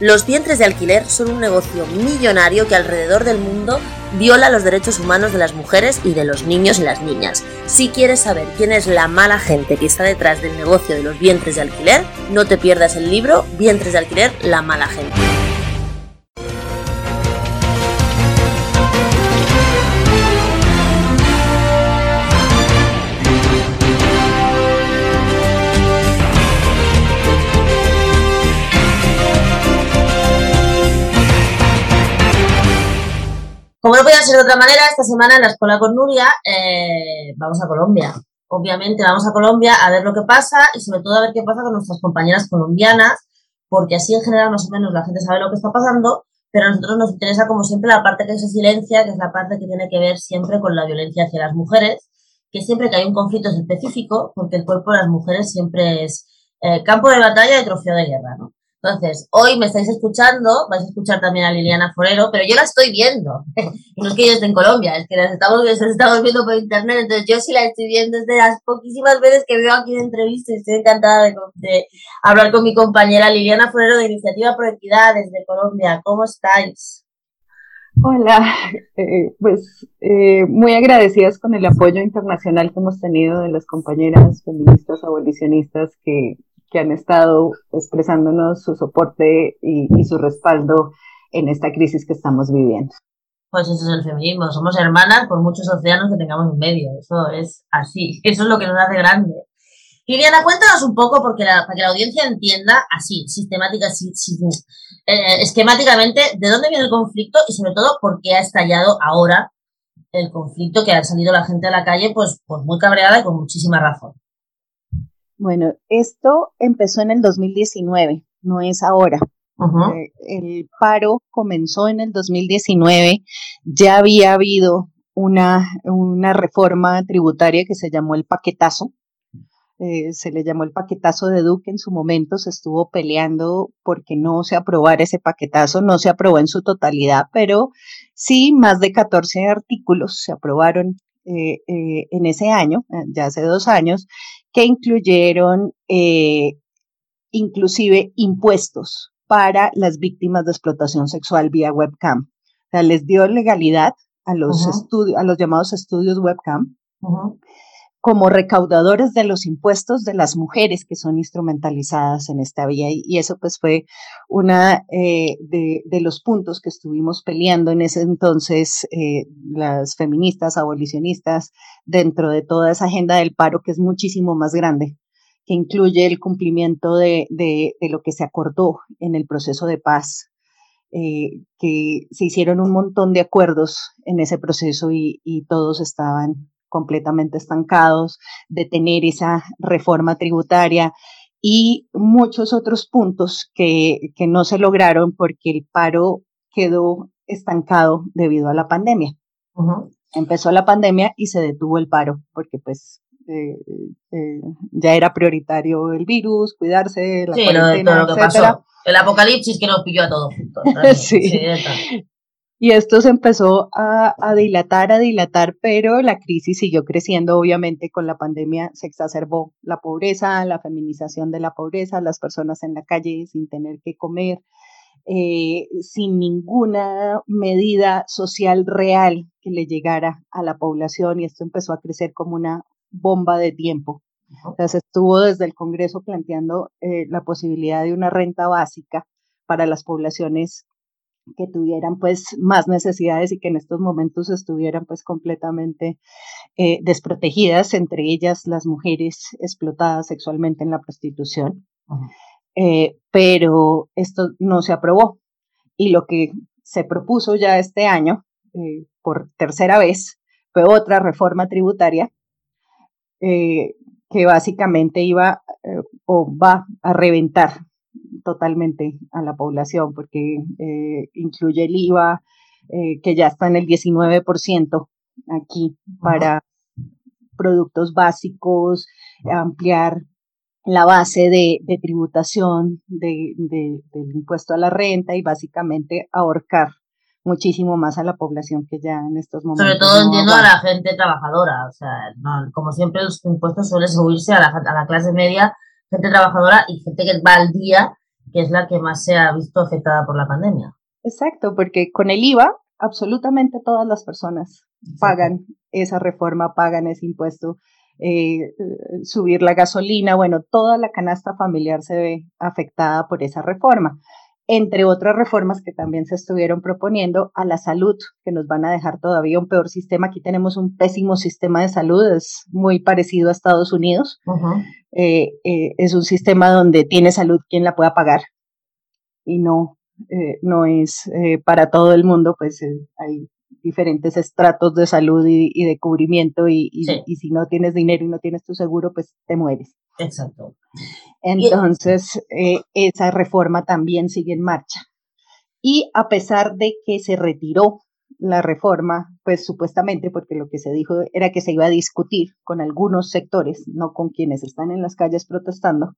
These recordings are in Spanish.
Los vientres de alquiler son un negocio millonario que alrededor del mundo viola los derechos humanos de las mujeres y de los niños y las niñas. Si quieres saber quién es la mala gente que está detrás del negocio de los vientres de alquiler, no te pierdas el libro Vientres de alquiler, la mala gente. Como no podía ser de otra manera, esta semana en la escuela con Nuria eh, vamos a Colombia. Obviamente vamos a Colombia a ver lo que pasa y sobre todo a ver qué pasa con nuestras compañeras colombianas, porque así en general más o menos la gente sabe lo que está pasando, pero a nosotros nos interesa como siempre la parte que se silencia, que es la parte que tiene que ver siempre con la violencia hacia las mujeres, que siempre que hay un conflicto específico, porque el cuerpo de las mujeres siempre es eh, campo de batalla y trofeo de guerra, ¿no? Entonces, hoy me estáis escuchando, vais a escuchar también a Liliana Forero, pero yo la estoy viendo. no es que yo esté en Colombia, es que las estamos, viendo por internet, entonces yo sí la estoy viendo desde las poquísimas veces que veo aquí en entrevista y estoy encantada de, hablar con mi compañera Liliana Forero de Iniciativa Pro Equidad desde Colombia. ¿Cómo estáis? Hola, eh, pues eh, muy agradecidas con el apoyo internacional que hemos tenido de las compañeras feministas abolicionistas que que han estado expresándonos su soporte y, su respaldo en esta crisis que estamos viviendo. Pues eso es el feminismo, somos hermanas por muchos océanos que tengamos en medio, eso es así, eso es lo que nos hace grande. Liliana, cuéntanos un poco, porque para que la audiencia entienda así, sistemática, eh, esquemáticamente, de dónde viene el conflicto y sobre todo por qué ha estallado ahora el conflicto que ha salido la gente a la calle pues, pues muy cabreada y con muchísima razón. Bueno, esto empezó en el 2019, no es ahora. Eh, el paro comenzó en el 2019, ya había habido una, una reforma tributaria que se llamó el paquetazo, eh, se le llamó el paquetazo de Duque en su momento, se estuvo peleando porque no se aprobara ese paquetazo, no se aprobó en su totalidad, pero sí más de 14 artículos se aprobaron eh, en ese año, ya hace dos años, que incluyeron eh, inclusive impuestos para las víctimas de explotación sexual vía webcam. O sea, les dio legalidad a los, estudios, a los llamados estudios webcam como recaudadores de los impuestos de las mujeres que son instrumentalizadas en esta vía. Y, eso pues fue una eh, de, los puntos que estuvimos peleando en ese entonces eh, las feministas, abolicionistas, dentro de toda esa agenda del paro que es muchísimo más grande, que incluye el cumplimiento de, lo que se acordó en el proceso de paz. Eh, que se hicieron un montón de acuerdos en ese proceso y todos estaban completamente estancados, de tener esa reforma tributaria y muchos otros puntos que, no se lograron porque el paro quedó estancado debido a la pandemia. Empezó la pandemia y se detuvo el paro porque pues eh, eh, ya era prioritario el virus, cuidarse, la cuarentena, Pasó. El apocalipsis que nos pilló a todos juntos. sí. Y esto se empezó a, dilatar, a dilatar, pero la crisis siguió creciendo, obviamente con la pandemia se exacerbó la pobreza, la feminización de la pobreza, las personas en la calle sin tener que comer, eh, sin ninguna medida social real que le llegara a la población y esto empezó a crecer como una bomba de tiempo. Entonces estuvo desde el Congreso planteando eh, la posibilidad de una renta básica para las poblaciones que tuvieran pues más necesidades y que en estos momentos estuvieran pues completamente eh, desprotegidas, entre ellas las mujeres explotadas sexualmente en la prostitución. Eh, pero esto no se aprobó y lo que se propuso ya este año eh, por tercera vez fue otra reforma tributaria que básicamente iba o va a reventar totalmente a la población porque eh, incluye el IVA eh, que ya está en el 19% aquí para productos básicos, ampliar la base de, tributación del impuesto a la renta y básicamente ahorcar muchísimo más a la población que ya en estos momentos. Sobre todo entiendo a la gente trabajadora, o sea, como siempre los impuestos suelen subirse a la, a la clase media, gente trabajadora y gente que va al día que es la que más se ha visto afectada por la pandemia. Exacto, porque con el IVA absolutamente todas las personas pagan esa reforma, pagan ese impuesto. Eh, subir la gasolina, bueno, toda la canasta familiar se ve afectada por esa reforma entre otras reformas que también se estuvieron proponiendo a la salud, que nos van a dejar todavía un peor sistema. Aquí tenemos un pésimo sistema de salud, es muy parecido a Estados Unidos. Eh, eh, es un sistema donde tiene salud quien la pueda pagar y no, eh, no es para todo el mundo, pues hay diferentes estratos de salud y, de cubrimiento y, y, si no tienes dinero y no tienes tu seguro, pues te mueres. Exacto. Entonces, eh, esa reforma también sigue en marcha. Y a pesar de que se retiró la reforma, pues supuestamente porque lo que se dijo era que se iba a discutir con algunos sectores, no con quienes están en las calles protestando,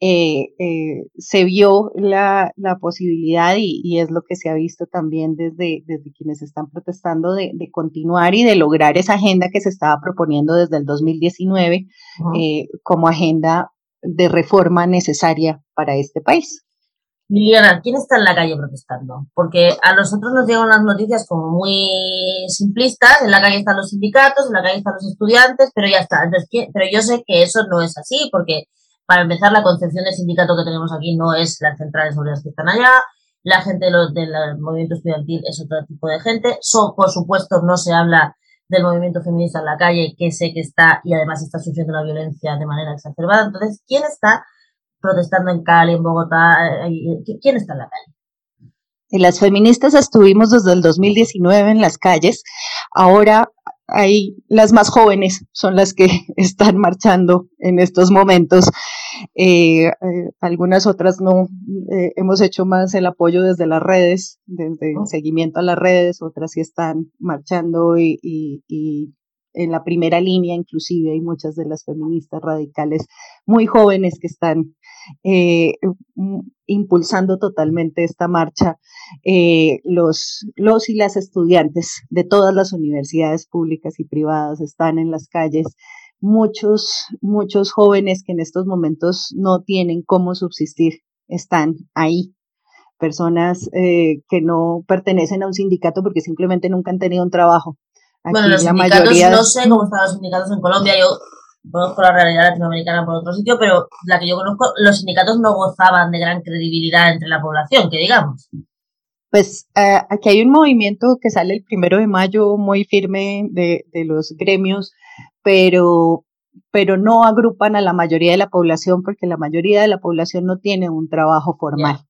eh, eh, se vio la, posibilidad y, es lo que se ha visto también desde, desde quienes están protestando de, continuar y de lograr esa agenda que se estaba proponiendo desde el 2019 eh, como agenda de reforma necesaria para este país. Liliana, ¿quién está en la calle protestando? Porque a nosotros nos llegan las noticias como muy simplistas, en la calle están los sindicatos, en la calle están los estudiantes, pero ya está. pero yo sé que eso no es así, porque para empezar, la concepción de sindicato que tenemos aquí no es las centrales obreras que están allá, la gente del movimiento estudiantil es otro tipo de gente. por supuesto, no se habla del movimiento feminista en la calle, que sé que está y además está sufriendo la violencia de manera exacerbada. Entonces, ¿quién está protestando en Cali, en Bogotá? Eh, ¿Quién está en la calle? Y las feministas estuvimos desde el 2019 en las calles. Ahora hay las más jóvenes son las que están marchando en estos momentos. Eh, eh, algunas otras no. Eh, hemos hecho más el apoyo desde las redes, desde el seguimiento a las redes, otras sí están marchando y, y en la primera línea, inclusive hay muchas de las feministas radicales muy jóvenes que están eh, impulsando totalmente esta marcha. Los, los y las estudiantes de todas las universidades públicas y privadas están en las calles. Muchos, muchos jóvenes que en estos momentos no tienen cómo subsistir están ahí personas eh, que no pertenecen a un sindicato porque simplemente nunca han tenido un trabajo. bueno, los sindicatos, no sé cómo están los sindicatos en Colombia. Yo conozco la realidad latinoamericana por otro sitio, pero la que yo conozco, los sindicatos no gozaban de gran credibilidad entre la población, que digamos. Pues eh, aquí hay un movimiento que sale el primero de mayo muy firme de, los gremios, pero, pero no agrupan a la mayoría de la población porque la mayoría de la población no tiene un trabajo formal.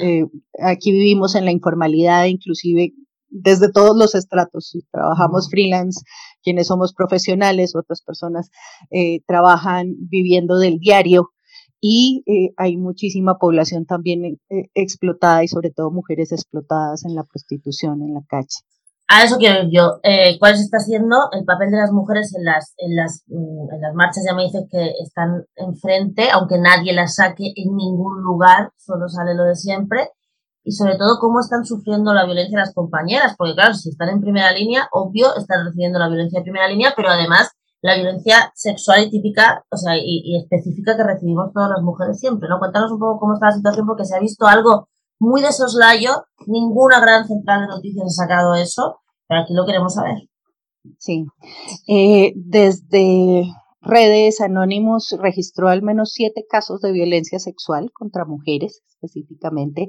Eh, aquí vivimos en la informalidad, inclusive desde todos los estratos. Trabajamos freelance, quienes somos profesionales, otras personas eh, trabajan viviendo del diario y eh, hay muchísima población también explotada y sobre todo mujeres explotadas en la prostitución en la calle. A eso quiero ir yo. ¿Cuál está siendo el papel de las mujeres en las, en las, mm, en las marchas? Ya me dices que están enfrente, aunque nadie las saque en ningún lugar, solo sale lo de siempre y sobre todo cómo están sufriendo la violencia las compañeras, porque claro, si están en primera línea, obvio, están recibiendo la violencia de primera línea, pero además la violencia sexual y típica, o sea, y, específica que recibimos todas las mujeres siempre, ¿no? Cuéntanos un poco cómo está la situación, porque se ha visto algo muy de soslayo, ninguna gran central de noticias ha sacado eso, pero aquí lo queremos saber. Sí, eh, desde redes anónimos registró al menos siete casos de violencia sexual contra mujeres específicamente.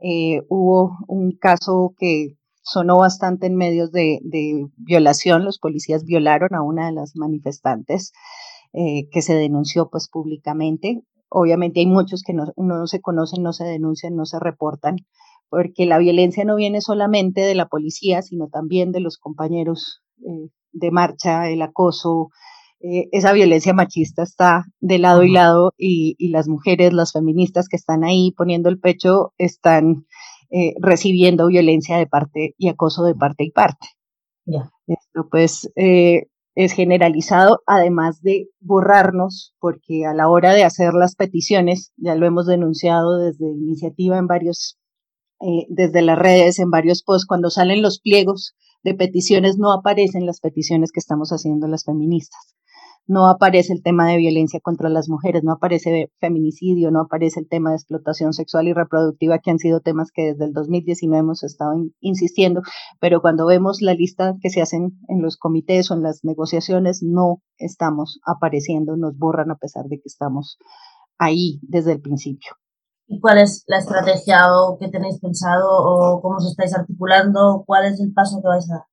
Eh, hubo un caso que sonó bastante en medios de, violación. Los policías violaron a una de las manifestantes eh, que se denunció pues públicamente. Obviamente hay muchos que no, se conocen, no se denuncian, no se reportan, porque la violencia no viene solamente de la policía, sino también de los compañeros eh, de marcha, el acoso, eh, esa violencia machista está de lado y lado y, las mujeres, las feministas que están ahí poniendo el pecho, están eh, recibiendo violencia de parte y acoso de parte y parte. Esto pues eh, es generalizado, además de borrarnos, porque a la hora de hacer las peticiones, ya lo hemos denunciado desde iniciativa en varios, desde las redes, en varios posts, cuando salen los pliegos de peticiones no aparecen las peticiones que estamos haciendo las feministas no aparece el tema de violencia contra las mujeres, no aparece feminicidio, no aparece el tema de explotación sexual y reproductiva, que han sido temas que desde el 2019 hemos estado insistiendo, pero cuando vemos la lista que se hacen en los comités o en las negociaciones, no estamos apareciendo, nos borran a pesar de que estamos ahí desde el principio. ¿Y cuál es la estrategia o qué tenéis pensado o cómo os estáis articulando? ¿Cuál es el paso que vais a dar?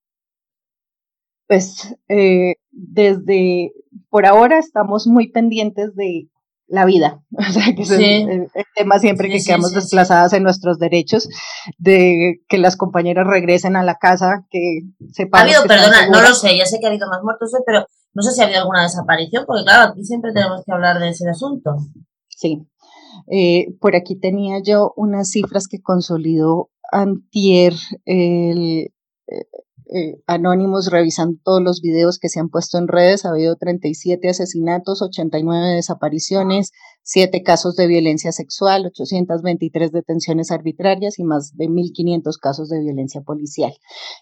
Pues eh, desde por ahora estamos muy pendientes de la vida, o sea, que es el, tema siempre que quedamos desplazadas en nuestros derechos, de que las compañeras regresen a la casa, que sepan. Ha habido, perdona, no lo sé, ya sé que ha habido más muertos, pero no sé si ha habido alguna desaparición, porque claro, aquí siempre tenemos que hablar de ese asunto. Sí, eh, por aquí tenía yo unas cifras que consolidó Antier, el, eh, eh, Anónimos, revisando todos los videos que se han puesto en redes. Ha habido 37 asesinatos, 89 desapariciones, 7 casos de violencia sexual, 823 detenciones arbitrarias y más de 1.500 casos de violencia policial.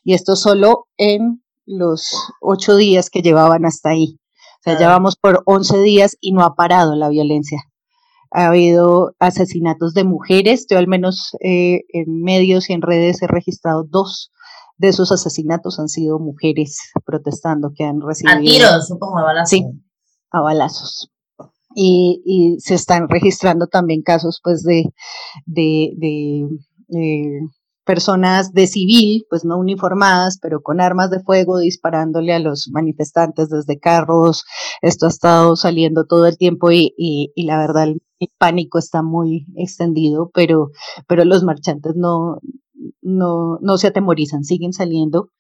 Y esto solo en los 8 días que llevaban hasta ahí. O sea, ya vamos por 11 días y no ha parado la violencia ha habido asesinatos de mujeres, yo al menos eh, en medios y en redes he registrado dos de esos asesinatos han sido mujeres protestando que han recibido... A tiros, supongo, a balazos. Sí, a balazos. Y, y se están registrando también casos pues de, de, de, de personas de civil, pues no uniformadas, pero con armas de fuego disparándole a los manifestantes desde carros. Esto ha estado saliendo todo el tiempo y, y, y la verdad el, pánico está muy extendido, pero, pero los marchantes no, no, no se atemorizan, siguen saliendo.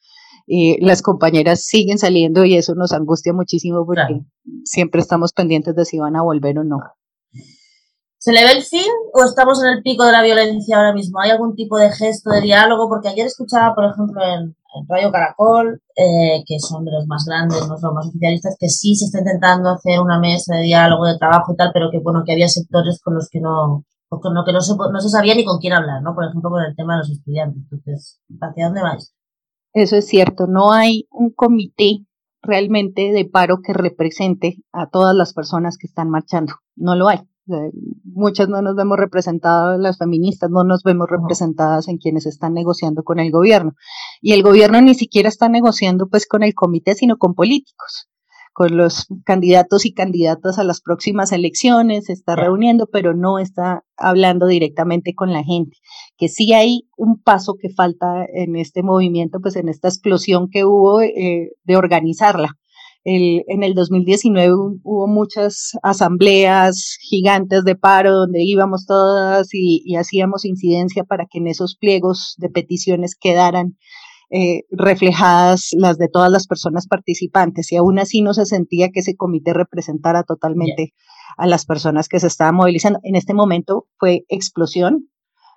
Eh, las compañeras siguen saliendo y eso nos angustia muchísimo porque siempre estamos pendientes de si van a volver o no. ¿Se le ve el fin o estamos en el pico de la violencia ahora mismo? ¿Hay algún tipo de gesto de diálogo? Porque ayer escuchaba, por ejemplo, en, Radio Caracol, eh, que son de los más grandes, no los más oficialistas, que sí se está intentando hacer una mesa de diálogo, de trabajo y tal, pero que bueno, que había sectores con los que no, con lo que no se, no se sabía ni con quién hablar, ¿no? Por ejemplo, con el tema de los estudiantes. Entonces, ¿hacia dónde vais? Eso es cierto, no hay un comité realmente de paro que represente a todas las personas que están marchando, no lo hay. Muchas no nos vemos representadas, las feministas no nos vemos representadas en quienes están negociando con el gobierno. Y el gobierno ni siquiera está negociando pues con el comité, sino con políticos con los candidatos y candidatas a las próximas elecciones, se está reuniendo, pero no está hablando directamente con la gente. Que sí hay un paso que falta en este movimiento, pues en esta explosión que hubo eh, de organizarla. El, en el 2019 hubo muchas asambleas gigantes de paro donde íbamos todas y, hacíamos incidencia para que en esos pliegos de peticiones quedaran eh, reflejadas las de todas las personas participantes y aún así no se sentía que ese comité representara totalmente a las personas que se estaban movilizando. En este momento fue explosión,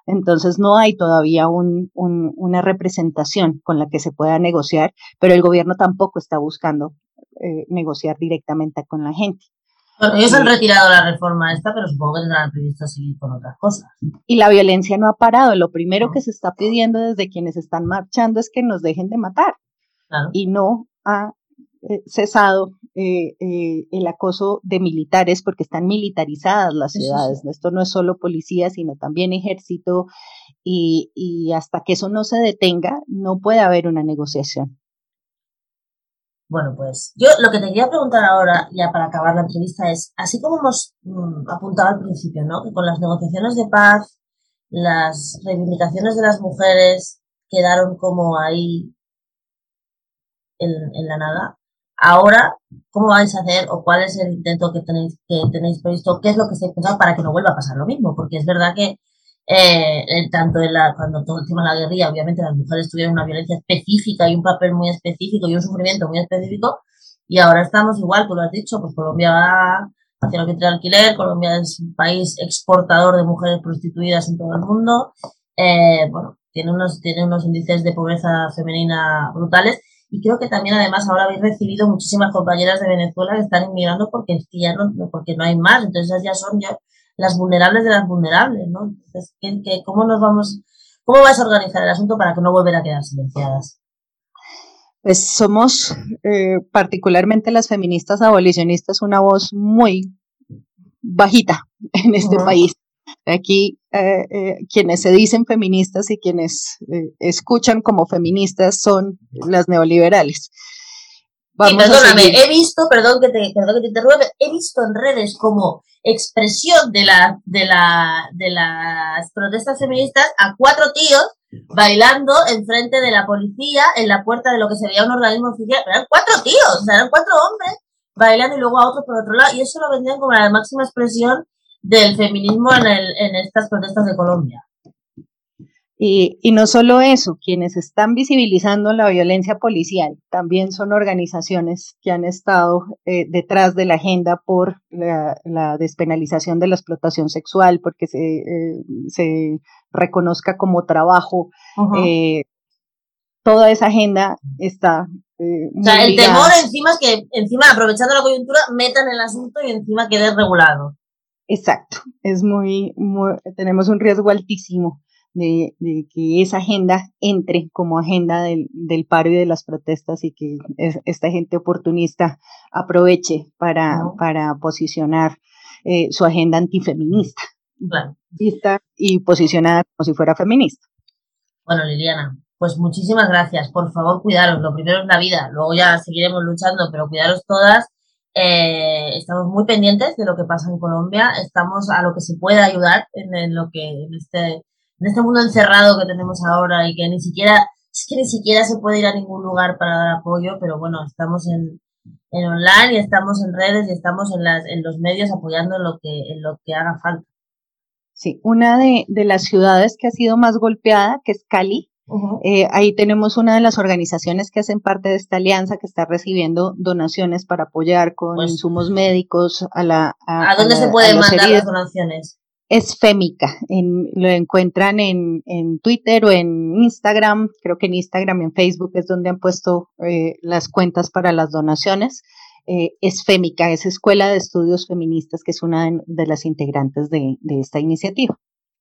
entonces no hay todavía un, una representación con la que se pueda negociar, pero el gobierno tampoco está buscando eh, negociar directamente con la gente. Bueno, ellos han retirado la reforma esta, pero supongo que tendrán previsto seguir con otras cosas. Y la violencia no ha parado. Lo primero que se está pidiendo desde quienes están marchando es que nos dejen de matar. Y no ha eh, cesado eh, eh, el acoso de militares porque están militarizadas las ciudades. Esto no es solo policía, sino también ejército. Y, y hasta que eso no se detenga, no puede haber una negociación. Bueno, pues yo lo que te quería preguntar ahora, ya para acabar la entrevista, es, así como hemos mm, apuntado al principio, ¿no? Que con las negociaciones de paz, las reivindicaciones de las mujeres quedaron como ahí en, la nada. Ahora, ¿cómo vais a hacer o cuál es el intento que tenéis, que tenéis previsto? ¿Qué es lo que estáis pensando para que no vuelva a pasar lo mismo? Porque es verdad que eh, tanto en la, cuando todo el tema de la guerrilla, obviamente las mujeres tuvieron una violencia específica y un papel muy específico y un sufrimiento muy específico, y ahora estamos igual, tú lo has dicho, pues Colombia va hacia el vientre de alquiler, Colombia es un país exportador de mujeres prostituidas en todo el mundo, eh, bueno, tiene unos, tiene unos índices de pobreza femenina brutales, y creo que también además ahora habéis recibido muchísimas compañeras de Venezuela que están inmigrando porque ya no, porque no hay más, entonces esas ya son ya las vulnerables de las vulnerables, ¿no? Entonces, cómo nos vamos, cómo vais a organizar el asunto para que no volver a quedar silenciadas? Pues somos, eh, particularmente las feministas abolicionistas, una voz muy bajita en este país. Aquí eh, eh, quienes se dicen feministas y quienes escuchan como feministas son las neoliberales. perdóname, he visto, perdón que te, perdón que te interrumpa, he visto en redes como expresión de, la, de, la, de las protestas feministas a cuatro tíos bailando enfrente de la policía en la puerta de lo que sería un organismo oficial. eran cuatro tíos, o sea, eran cuatro hombres bailando y luego a otros por otro lado. Y eso lo vendían como la máxima expresión del feminismo en, el, en estas protestas de Colombia. Y, no solo eso, quienes están visibilizando la violencia policial también son organizaciones que han estado eh, detrás de la agenda por la, despenalización de la explotación sexual, porque se, eh, se reconozca como trabajo. Eh, toda esa agenda está. o sea, el temor encima es que, encima, aprovechando la coyuntura, metan el asunto y encima quede regulado. Exacto, es muy, muy tenemos un riesgo altísimo de, que esa agenda entre como agenda del, paro y de las protestas y que esta gente oportunista aproveche para, para posicionar eh, su agenda antifeminista. Y posicionada como si fuera feminista. Bueno, Liliana, pues muchísimas gracias. Por favor, cuidaros. Lo primero es la vida, luego ya seguiremos luchando, pero cuidaros todas. Eh, estamos muy pendientes de lo que pasa en Colombia. Estamos a lo que se pueda ayudar en, en lo que en este en este mundo encerrado que tenemos ahora y que ni siquiera, es que ni siquiera se puede ir a ningún lugar para dar apoyo, pero bueno, estamos en, en online y estamos en redes y estamos en, las, en los medios apoyando en lo que, en lo que haga falta. Sí, una de, de las ciudades que ha sido más golpeada, que es Cali, eh, ahí tenemos una de las organizaciones que hacen parte de esta alianza que está recibiendo donaciones para apoyar con pues insumos médicos a la... ¿A, dónde se pueden mandar las donaciones? Es Fémica. lo encuentran en, Twitter o en Instagram. Creo que en Instagram y en Facebook es donde han puesto eh, las cuentas para las donaciones. Eh, es Fémica, es Escuela de Estudios Feministas, que es una de, las integrantes de, esta iniciativa.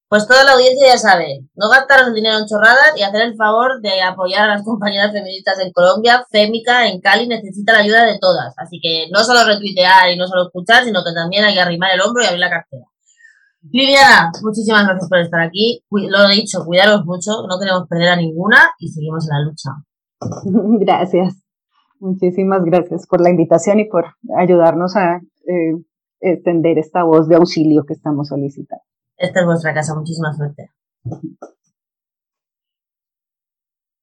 Pues toda la audiencia ya sabe, no gastar el dinero en chorradas y hacer el favor de apoyar a las compañeras feministas en Colombia. Fémica en Cali necesita la ayuda de todas. Así que no solo retuitear y no solo escuchar, sino que también hay que arrimar el hombro y abrir la cartera. Liliana, muchísimas gracias por estar aquí. Lo he dicho, cuidaros mucho, no queremos perder a ninguna y seguimos en la lucha. Gracias. Muchísimas gracias por la invitación y por ayudarnos a eh, extender esta voz de auxilio que estamos solicitando. Esta es vuestra casa, muchísima suerte.